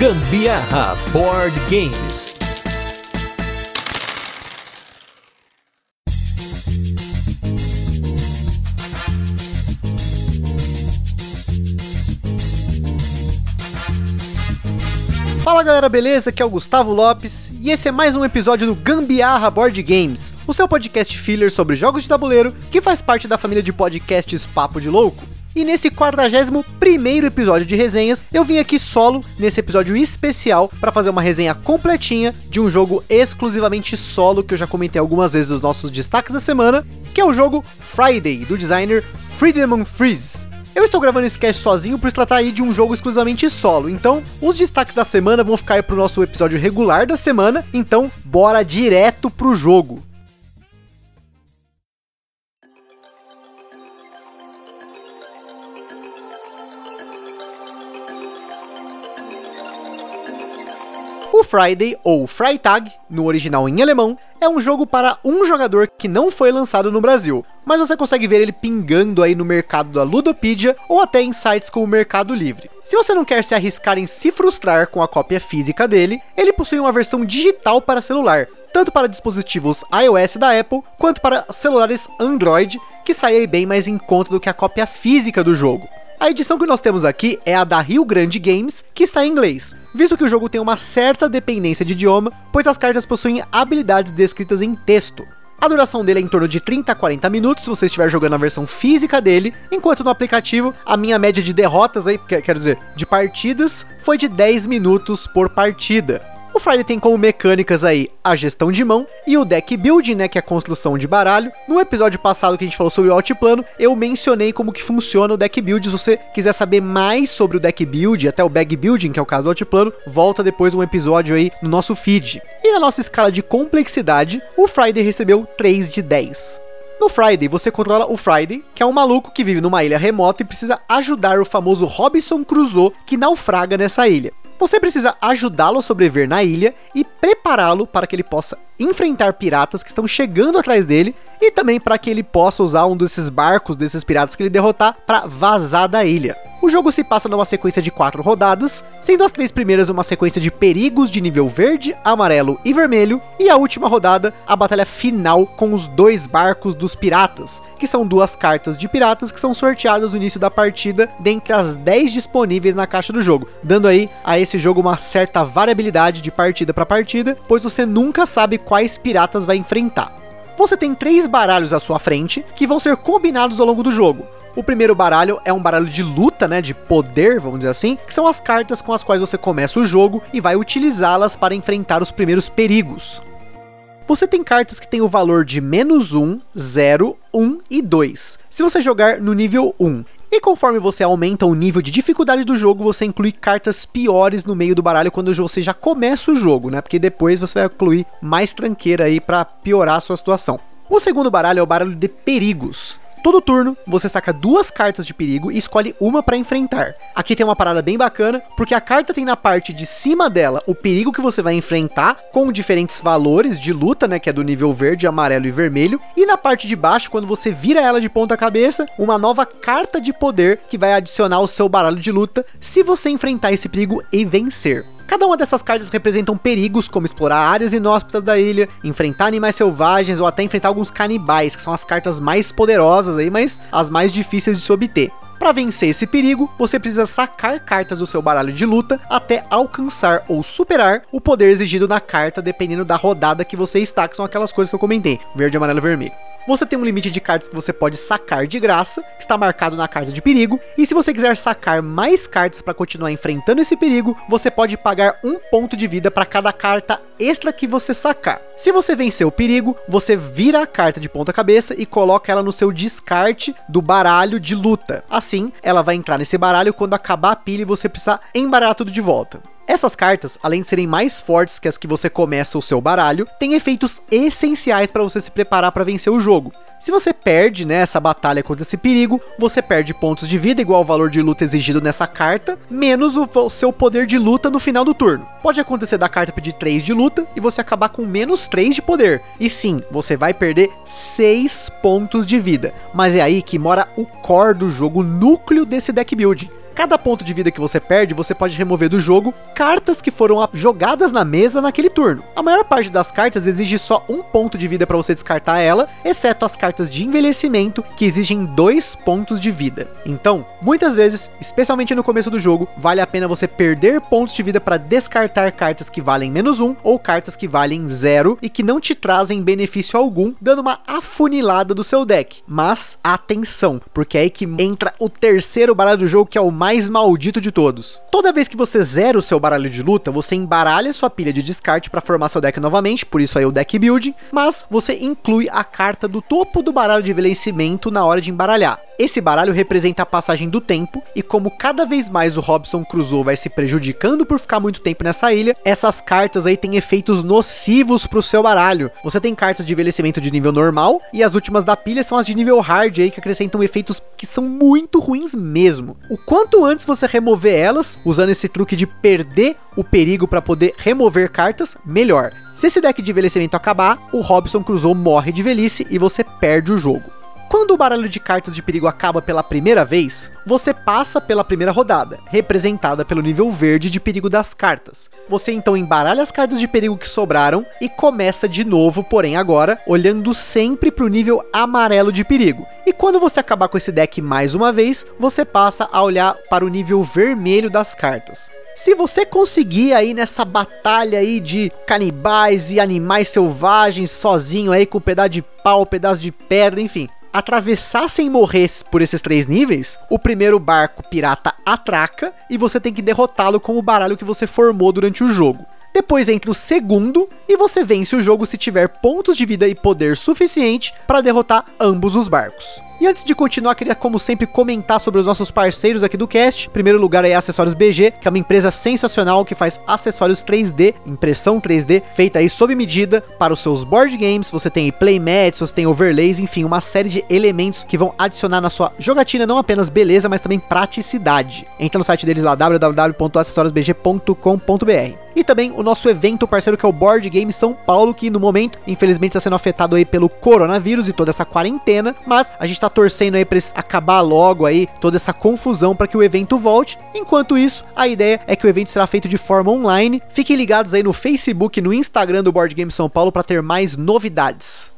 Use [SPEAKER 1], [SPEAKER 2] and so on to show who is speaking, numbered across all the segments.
[SPEAKER 1] Gambiarra Board Games.
[SPEAKER 2] Fala galera, beleza? Aqui é o Gustavo Lopes e esse é mais um episódio do Gambiarra Board Games, o seu podcast filler sobre jogos de tabuleiro que faz parte da família de podcasts Papo de Louco. E nesse 41 primeiro episódio de resenhas, eu vim aqui solo, nesse episódio especial, para fazer uma resenha completinha de um jogo exclusivamente solo que eu já comentei algumas vezes nos nossos destaques da semana, que é o jogo Friday, do designer Friedemann Fries. Eu estou gravando esse cast sozinho por se tratar aí de um jogo exclusivamente solo, então os destaques da semana vão ficar para o nosso episódio regular da semana, então bora direto pro jogo. O Friday, ou Freitag, no original em alemão, é um jogo para um jogador que não foi lançado no Brasil, mas você consegue ver ele pingando aí no mercado da Ludopedia ou até em sites como Mercado Livre. Se você não quer se arriscar em se frustrar com a cópia física dele, ele possui uma versão digital para celular, tanto para dispositivos iOS da Apple, quanto para celulares Android, que sai bem mais em conta do que a cópia física do jogo. A edição que nós temos aqui é a da Rio Grande Games, que está em inglês, visto que o jogo tem uma certa dependência de idioma, pois as cartas possuem habilidades descritas em texto. A duração dele é em torno de 30 a 40 minutos se você estiver jogando a versão física dele, enquanto no aplicativo a minha média de derrotas aí, quero dizer, de partidas, foi de 10 minutos por partida. O Friday tem como mecânicas aí a gestão de mão e o deck building, né, que é a construção de baralho. No episódio passado que a gente falou sobre o altiplano, eu mencionei como que funciona o deck build. Se você quiser saber mais sobre o deck build, até o bag building, que é o caso do altiplano, volta depois um episódio aí no nosso feed. E na nossa escala de complexidade, o Friday recebeu 3 de 10. No Friday, você controla o Friday, que é um maluco que vive numa ilha remota e precisa ajudar o famoso Robinson Crusoe que naufraga nessa ilha. Você precisa ajudá-lo a sobreviver na ilha e prepará-lo para que ele possa enfrentar piratas que estão chegando atrás dele e também para que ele possa usar um desses barcos desses piratas que ele derrotar para vazar da ilha. O jogo se passa numa sequência de quatro rodadas, sendo as três primeiras uma sequência de perigos de nível verde, amarelo e vermelho, e a última rodada, a batalha final com os dois barcos dos piratas, que são duas cartas de piratas que são sorteadas no início da partida dentre as 10 disponíveis na caixa do jogo, dando aí a esse jogo uma certa variabilidade de partida para partida, pois você nunca sabe quais piratas vai enfrentar. Você tem três baralhos à sua frente que vão ser combinados ao longo do jogo. O primeiro baralho é um baralho de luta, né, de poder, vamos dizer assim, que são as cartas com as quais você começa o jogo e vai utilizá-las para enfrentar os primeiros perigos. Você tem cartas que têm o valor de menos 1, 0, 1 e 2, se você jogar no nível 1. E conforme você aumenta o nível de dificuldade do jogo, você inclui cartas piores no meio do baralho quando você já começa o jogo, né? Porque depois você vai incluir mais tranqueira aí para piorar a sua situação. O segundo baralho é o baralho de perigos. Todo turno, você saca duas cartas de perigo e escolhe uma para enfrentar. Aqui tem uma parada bem bacana, porque a carta tem na parte de cima dela o perigo que você vai enfrentar, com diferentes valores de luta, né, que é do nível verde, amarelo e vermelho, e na parte de baixo, quando você vira ela de ponta cabeça, uma nova carta de poder que vai adicionar ao seu baralho de luta, se você enfrentar esse perigo e vencer. Cada uma dessas cartas representam perigos, como explorar áreas inóspitas da ilha, enfrentar animais selvagens ou até enfrentar alguns canibais, que são as cartas mais poderosas aí, mas as mais difíceis de se obter. Para vencer esse perigo, você precisa sacar cartas do seu baralho de luta até alcançar ou superar o poder exigido na carta, dependendo da rodada que você está, que são aquelas coisas que eu comentei: verde, amarelo vermelho. Você tem um limite de cartas que você pode sacar de graça, que está marcado na carta de perigo, e se você quiser sacar mais cartas para continuar enfrentando esse perigo, você pode pagar um ponto de vida para cada carta extra que você sacar. Se você vencer o perigo, você vira a carta de ponta cabeça e coloca ela no seu descarte do baralho de luta. Assim, ela vai entrar nesse baralho quando acabar a pilha e você precisar embaralhar tudo de volta. Essas cartas, além de serem mais fortes que as que você começa o seu baralho, têm efeitos essenciais para você se preparar para vencer o jogo. Se você perde né, essa batalha contra esse perigo, você perde pontos de vida igual ao valor de luta exigido nessa carta, menos o, o seu poder de luta no final do turno. Pode acontecer da carta pedir 3 de luta e você acabar com menos 3 de poder. E sim, você vai perder 6 pontos de vida. Mas é aí que mora o core do jogo, o núcleo desse deck building Cada ponto de vida que você perde, você pode remover do jogo cartas que foram jogadas na mesa naquele turno. A maior parte das cartas exige só um ponto de vida para você descartar ela, exceto as cartas de envelhecimento, que exigem dois pontos de vida. Então, muitas vezes, especialmente no começo do jogo, vale a pena você perder pontos de vida para descartar cartas que valem menos um ou cartas que valem zero e que não te trazem benefício algum, dando uma afunilada do seu deck. Mas atenção, porque é aí que entra o terceiro baralho do jogo, que é o mais maldito de todos. Toda vez que você zera o seu baralho de luta, você embaralha sua pilha de descarte para formar seu deck novamente, por isso aí o deck build, mas você inclui a carta do topo do baralho de envelhecimento na hora de embaralhar. Esse baralho representa a passagem do tempo, e como cada vez mais o Robson Crusoe vai se prejudicando por ficar muito tempo nessa ilha, essas cartas aí têm efeitos nocivos pro seu baralho. Você tem cartas de envelhecimento de nível normal, e as últimas da pilha são as de nível hard aí, que acrescentam efeitos que são muito ruins mesmo. O quanto antes você remover elas, usando esse truque de perder o perigo para poder remover cartas, melhor. Se esse deck de envelhecimento acabar, o Robson Crusoe morre de velhice e você perde o jogo. Quando o baralho de cartas de perigo acaba pela primeira vez, você passa pela primeira rodada, representada pelo nível verde de perigo das cartas. Você então embaralha as cartas de perigo que sobraram e começa de novo, porém agora, olhando sempre para o nível amarelo de perigo. E quando você acabar com esse deck mais uma vez, você passa a olhar para o nível vermelho das cartas. Se você conseguir aí nessa batalha aí de canibais e animais selvagens sozinho aí com um pedaço de pau, um pedaço de pedra, enfim, atravessar sem morrer por esses três níveis, o primeiro barco pirata atraca e você tem que derrotá-lo com o baralho que você formou durante o jogo. Depois entra o segundo e você vence o jogo se tiver pontos de vida e poder suficiente para derrotar ambos os barcos. E antes de continuar, queria, como sempre, comentar sobre os nossos parceiros aqui do cast. Em primeiro lugar é Acessórios BG, que é uma empresa sensacional que faz acessórios 3D, impressão 3D, feita aí sob medida para os seus board games. Você tem playmats, você tem overlays, enfim, uma série de elementos que vão adicionar na sua jogatina não apenas beleza, mas também praticidade. Entra no site deles lá, www.acessoriosbg.com.br. E também o nosso evento parceiro que é o Board Game São Paulo, que no momento, infelizmente, está sendo afetado aí pelo coronavírus e toda essa quarentena, mas a gente está torcendo aí para acabar logo aí toda essa confusão para que o evento volte. Enquanto isso, a ideia é que o evento será feito de forma online. Fiquem ligados aí no Facebook e no Instagram do Board Game São Paulo para ter mais novidades.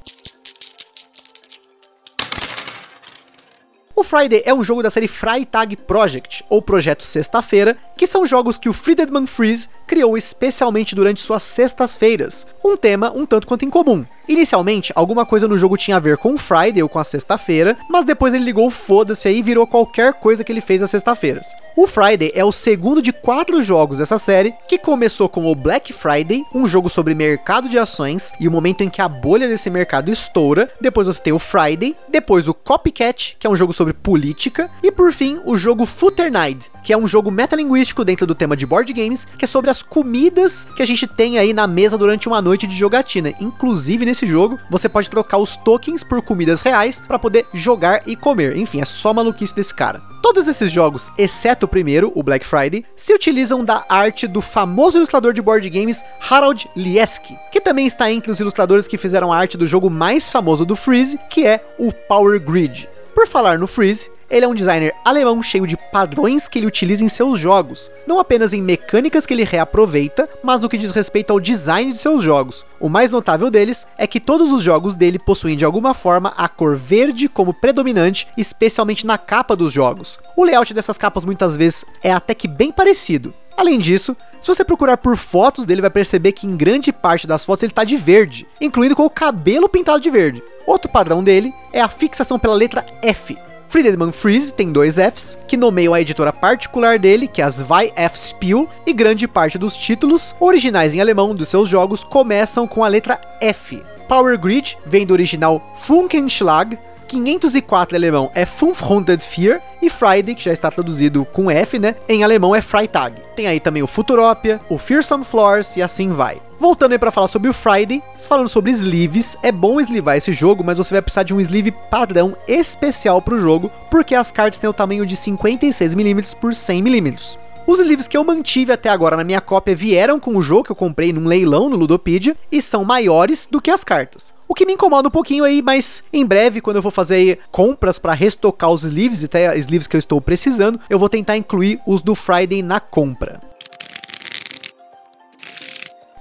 [SPEAKER 2] O Friday é um jogo da série Freitag Project, ou Projeto Sexta-feira, que são jogos que o Friedman Freeze criou especialmente durante suas sextas-feiras, um tema um tanto quanto incomum. Inicialmente, alguma coisa no jogo tinha a ver com o Friday ou com a sexta-feira, mas depois ele ligou foda-se aí e virou qualquer coisa que ele fez às sextas-feiras. O Friday é o segundo de quatro jogos dessa série, que começou com o Black Friday, um jogo sobre mercado de ações e o momento em que a bolha desse mercado estoura. Depois você tem o Friday, depois o Copycat, que é um jogo sobre política, e por fim o jogo Footer Night, que é um jogo metalinguístico dentro do tema de board games, que é sobre as comidas que a gente tem aí na mesa durante uma noite de jogatina. Inclusive nesse jogo, você pode trocar os tokens por comidas reais para poder jogar e comer. Enfim, é só maluquice desse cara. Todos esses jogos, exceto o primeiro, o Black Friday, se utilizam da arte do famoso ilustrador de board games Harold Lieski, que também está entre os ilustradores que fizeram a arte do jogo mais famoso do Freeze, que é o Power Grid. Por falar no Freeze, ele é um designer alemão cheio de padrões que ele utiliza em seus jogos, não apenas em mecânicas que ele reaproveita, mas no que diz respeito ao design de seus jogos. O mais notável deles é que todos os jogos dele possuem de alguma forma a cor verde como predominante, especialmente na capa dos jogos. O layout dessas capas muitas vezes é até que bem parecido. Além disso, se você procurar por fotos dele, vai perceber que em grande parte das fotos ele está de verde, incluindo com o cabelo pintado de verde. Outro padrão dele é a fixação pela letra F, Friedman Freeze tem dois Fs, que nomeiam a editora particular dele, que é as Vai F Spiel, e grande parte dos títulos, originais em alemão dos seus jogos, começam com a letra F. Power Grid vem do original Funkenschlag, 504 em alemão é 504 e Friday, que já está traduzido com F, né? Em alemão é Freitag. Tem aí também o Futuropia, o Fearsome Floors e assim vai. Voltando aí para falar sobre o Friday, falando sobre sleeves, é bom eslivar esse jogo, mas você vai precisar de um sleeve padrão especial para o jogo, porque as cartas têm o tamanho de 56mm por 100mm. Os sleeves que eu mantive até agora na minha cópia vieram com o jogo que eu comprei num leilão no Ludopedia e são maiores do que as cartas. O que me incomoda um pouquinho aí, mas em breve, quando eu for fazer compras para restocar os sleeves, até sleeves que eu estou precisando, eu vou tentar incluir os do Friday na compra.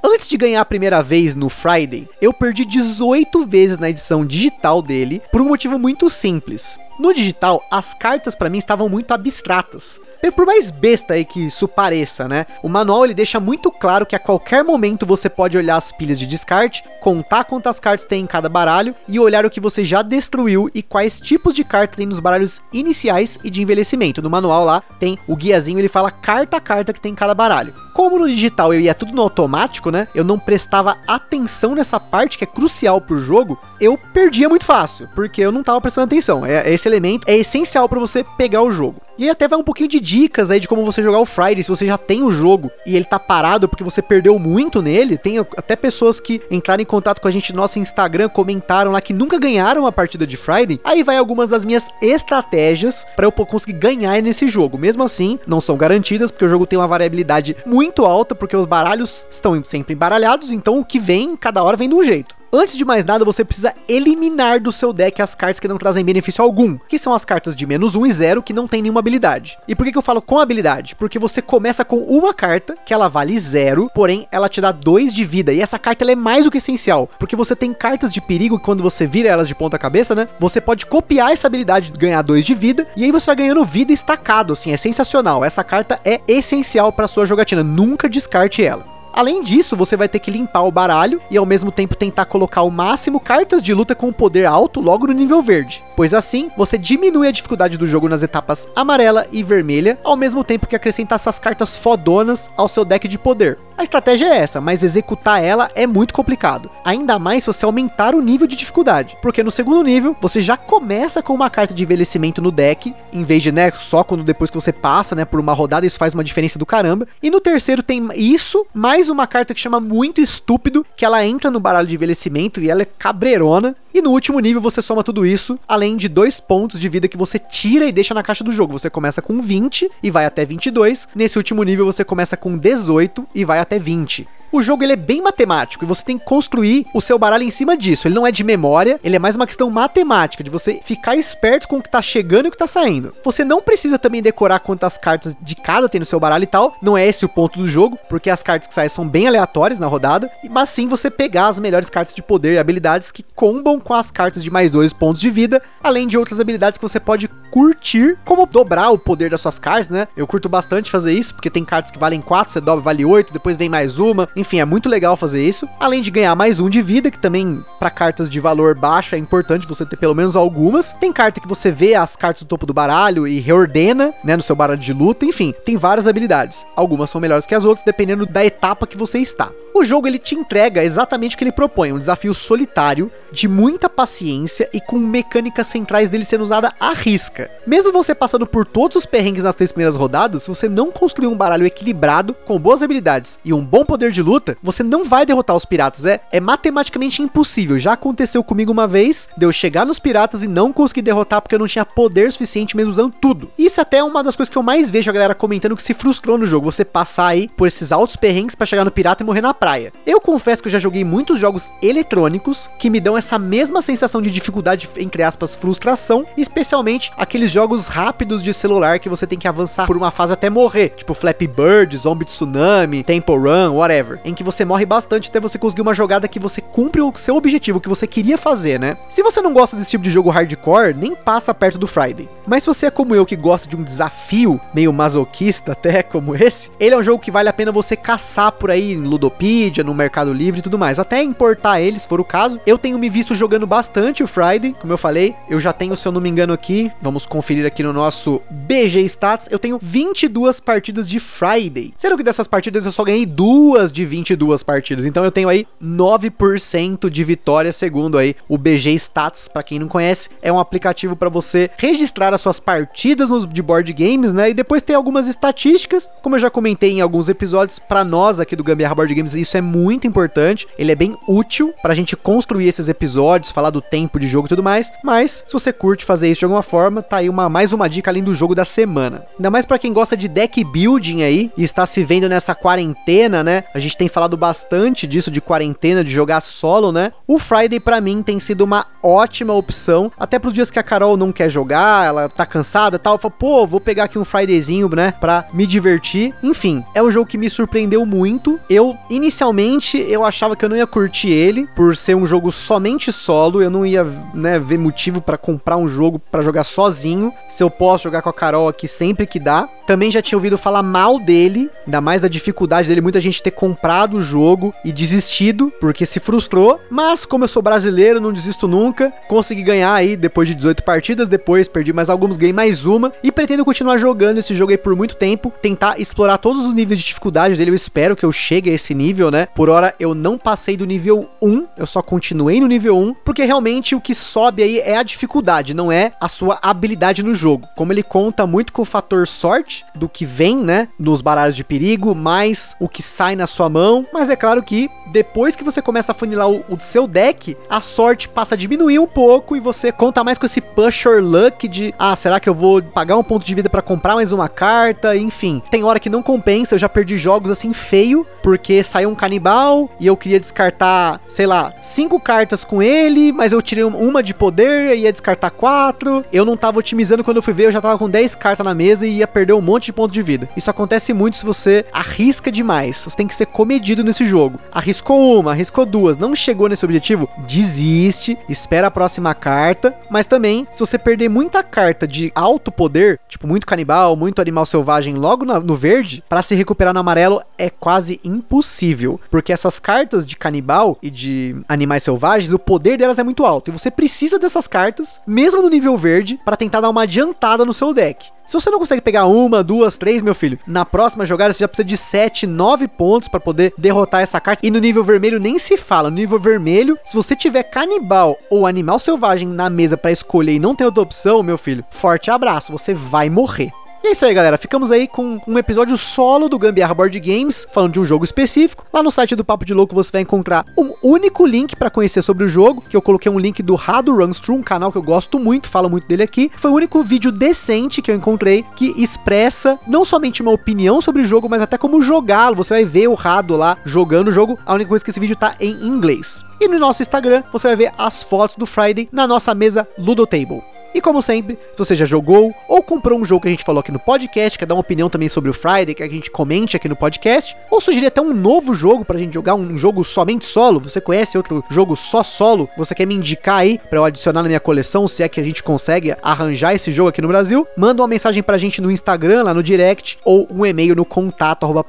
[SPEAKER 2] Antes de ganhar a primeira vez no Friday, eu perdi 18 vezes na edição digital dele por um motivo muito simples. No digital, as cartas para mim estavam muito abstratas. Por mais besta aí que isso pareça, né? O manual ele deixa muito claro que a qualquer momento você pode olhar as pilhas de descarte, contar quantas cartas tem em cada baralho e olhar o que você já destruiu e quais tipos de carta tem nos baralhos iniciais e de envelhecimento. No manual lá tem o guiazinho, ele fala carta a carta que tem em cada baralho. Como no digital eu ia tudo no automático, né? Eu não prestava atenção nessa parte que é crucial pro jogo, eu perdia muito fácil, porque eu não tava prestando atenção. É, esse elemento é essencial para você pegar o jogo. E aí até vai um pouquinho de dicas aí de como você jogar o Friday, se você já tem o jogo e ele tá parado porque você perdeu muito nele. Tem até pessoas que entraram em contato com a gente no nosso Instagram, comentaram lá que nunca ganharam a partida de Friday. Aí vai algumas das minhas estratégias para eu conseguir ganhar nesse jogo. Mesmo assim, não são garantidas, porque o jogo tem uma variabilidade muito alta, porque os baralhos estão sempre embaralhados, então o que vem, cada hora vem de um jeito. Antes de mais nada, você precisa eliminar do seu deck as cartas que não trazem benefício algum, que são as cartas de menos 1 e 0 que não tem nenhuma habilidade. E por que, que eu falo com habilidade? Porque você começa com uma carta que ela vale 0, porém ela te dá 2 de vida, e essa carta é mais do que essencial, porque você tem cartas de perigo que quando você vira elas de ponta cabeça, né, você pode copiar essa habilidade de ganhar 2 de vida, e aí você vai ganhando vida estacado, assim, é sensacional. Essa carta é essencial para sua jogatina, nunca descarte ela. Além disso, você vai ter que limpar o baralho e ao mesmo tempo tentar colocar o máximo cartas de luta com poder alto logo no nível verde, pois assim você diminui a dificuldade do jogo nas etapas amarela e vermelha, ao mesmo tempo que acrescenta essas cartas fodonas ao seu deck de poder. A estratégia é essa, mas executar ela é muito complicado, ainda mais se você aumentar o nível de dificuldade, porque no segundo nível você já começa com uma carta de envelhecimento no deck, em vez de né, só quando depois que você passa né, por uma rodada, isso faz uma diferença do caramba, e no terceiro tem isso, mais mais uma carta que chama Muito Estúpido, que ela entra no baralho de envelhecimento e ela é cabreirona. E no último nível você soma tudo isso, além de dois pontos de vida que você tira e deixa na caixa do jogo. Você começa com 20 e vai até 22. Nesse último nível você começa com 18 e vai até 20 o jogo ele é bem matemático e você tem que construir o seu baralho em cima disso. Ele não é de memória, ele é mais uma questão matemática, de você ficar esperto com o que tá chegando e o que tá saindo. Você não precisa também decorar quantas cartas de cada tem no seu baralho e tal, não é esse o ponto do jogo, porque as cartas que saem são bem aleatórias na rodada, mas sim você pegar as melhores cartas de poder e habilidades que combam com as cartas de mais dois pontos de vida, além de outras habilidades que você pode curtir, como dobrar o poder das suas cartas, né? Eu curto bastante fazer isso, porque tem cartas que valem 4, você dobra, vale 8, depois vem mais uma, enfim, é muito legal fazer isso. Além de ganhar mais um de vida, que também para cartas de valor baixo é importante você ter pelo menos algumas. Tem carta que você vê as cartas do topo do baralho e reordena, né, no seu baralho de luta. Enfim, tem várias habilidades. Algumas são melhores que as outras, dependendo da etapa que você está. O jogo ele te entrega exatamente o que ele propõe, um desafio solitário, de muita paciência e com mecânicas centrais dele sendo usada à risca. Mesmo você passando por todos os perrengues nas três primeiras rodadas, se você não construir um baralho equilibrado, com boas habilidades e um bom poder de luta, você não vai derrotar os piratas. É, é matematicamente impossível. Já aconteceu comigo uma vez, de eu chegar nos piratas e não conseguir derrotar porque eu não tinha poder suficiente mesmo usando tudo. Isso até é uma das coisas que eu mais vejo a galera comentando que se frustrou no jogo. Você passar aí por esses altos perrengues para chegar no pirata e morrer na praia. Eu confesso que eu já joguei muitos jogos eletrônicos que me dão essa mesma sensação de dificuldade, entre aspas, frustração, especialmente aqueles jogos rápidos de celular que você tem que avançar por uma fase até morrer, tipo Flappy Bird, Zombie Tsunami, Temple Run, whatever, em que você morre bastante até você conseguir uma jogada que você cumpre o seu objetivo, que você queria fazer, né? Se você não gosta desse tipo de jogo hardcore, nem passa perto do Friday. Mas se você é como eu que gosta de um desafio meio masoquista até como esse, ele é um jogo que vale a pena você caçar por aí em Ludopedia, no Mercado Livre e tudo mais, até importar ele, se for o caso. Eu tenho me visto jogando bastante o Friday, como eu falei, eu já tenho, se eu não me engano aqui, vamos conferir aqui no nosso BG Stats, eu tenho 22 partidas de Friday. Sendo que dessas partidas eu só ganhei duas de 20 22 partidas. Então eu tenho aí 9% de vitória, segundo aí o BG Stats, para quem não conhece, é um aplicativo para você registrar as suas partidas nos de board games, né? E depois ter algumas estatísticas, como eu já comentei em alguns episódios, para nós aqui do Gambiarra Board Games, isso é muito importante. Ele é bem útil pra gente construir esses episódios, falar do tempo de jogo e tudo mais. Mas se você curte fazer isso de alguma forma, tá aí uma mais uma dica além do jogo da semana. Ainda mais para quem gosta de deck building aí e está se vendo nessa quarentena, né? A gente tem falado bastante disso de quarentena, de jogar solo, né? O Friday para mim tem sido uma ótima opção, até pros dias que a Carol não quer jogar, ela tá cansada tal, eu falo, pô, vou pegar aqui um Fridayzinho, né, pra me divertir. Enfim, é um jogo que me surpreendeu muito. Eu, inicialmente, eu achava que eu não ia curtir ele, por ser um jogo somente solo, eu não ia, né, ver motivo para comprar um jogo para jogar sozinho, se eu posso jogar com a Carol aqui sempre que dá. Também já tinha ouvido falar mal dele, ainda mais da dificuldade dele, muita gente ter comprado o jogo e desistido, porque se frustrou. Mas como eu sou brasileiro, não desisto nunca. Consegui ganhar aí depois de 18 partidas, depois perdi mais alguns, ganhei mais uma. E pretendo continuar jogando esse jogo aí por muito tempo, tentar explorar todos os níveis de dificuldade dele. Eu espero que eu chegue a esse nível, né? Por hora eu não passei do nível 1, eu só continuei no nível 1, porque realmente o que sobe aí é a dificuldade, não é a sua habilidade no jogo. Como ele conta muito com o fator sorte, do que vem, né, nos baralhos de perigo, mais o que sai na sua mão. Mas é claro que depois que você começa a funilar o, o seu deck, a sorte passa a diminuir um pouco e você conta mais com esse pusher luck de, ah, será que eu vou pagar um ponto de vida para comprar mais uma carta? Enfim, tem hora que não compensa, eu já perdi jogos assim feio, porque saiu um canibal e eu queria descartar, sei lá, cinco cartas com ele, mas eu tirei uma de poder e ia descartar quatro. Eu não tava otimizando quando eu fui ver, eu já tava com 10 cartas na mesa e ia perder um monte de ponto de vida. Isso acontece muito se você arrisca demais. Você tem que ser comedido nesse jogo. Arriscou uma, arriscou duas, não chegou nesse objetivo, desiste, espera a próxima carta. Mas também, se você perder muita carta de alto poder, tipo muito canibal, muito animal selvagem logo no verde, para se recuperar no amarelo é quase impossível. Porque essas cartas de canibal e de animais selvagens, o poder delas é muito alto. E você precisa dessas cartas, mesmo no nível verde, para tentar dar uma adiantada no seu deck. Se você não consegue pegar uma, duas, três, meu filho, na próxima jogada você já precisa de 7, 9 pontos para poder derrotar essa carta. E no nível vermelho nem se fala. No nível vermelho, se você tiver canibal ou animal selvagem na mesa para escolher e não tem outra opção, meu filho, forte abraço, você vai morrer. E é isso aí, galera. Ficamos aí com um episódio solo do Gambiarra Board Games, falando de um jogo específico. Lá no site do Papo de Louco você vai encontrar um único link para conhecer sobre o jogo, que eu coloquei um link do Rado Runs Through, um canal que eu gosto muito, falo muito dele aqui. Foi o único vídeo decente que eu encontrei que expressa não somente uma opinião sobre o jogo, mas até como jogá-lo. Você vai ver o Rado lá jogando o jogo. A única coisa é que esse vídeo tá em inglês. E no nosso Instagram você vai ver as fotos do Friday na nossa mesa Ludo Table. E como sempre, se você já jogou ou comprou um jogo que a gente falou aqui no podcast, quer dar uma opinião também sobre o Friday, que a gente comente aqui no podcast, ou sugerir até um novo jogo pra gente jogar, um jogo somente solo, você conhece outro jogo só solo, você quer me indicar aí pra eu adicionar na minha coleção, se é que a gente consegue arranjar esse jogo aqui no Brasil, manda uma mensagem pra gente no Instagram, lá no direct, ou um e-mail no contato arroba.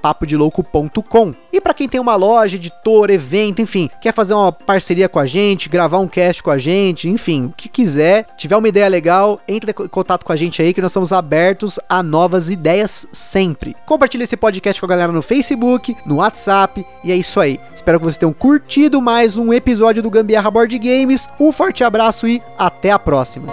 [SPEAKER 2] E para quem tem uma loja, editor, evento, enfim, quer fazer uma parceria com a gente, gravar um cast com a gente, enfim, o que quiser, tiver uma ideia legal, entre em contato com a gente aí que nós estamos abertos a novas ideias sempre. Compartilhe esse podcast com a galera no Facebook, no WhatsApp e é isso aí. Espero que vocês tenham curtido mais um episódio do Gambiarra Board Games. Um forte abraço e até a próxima.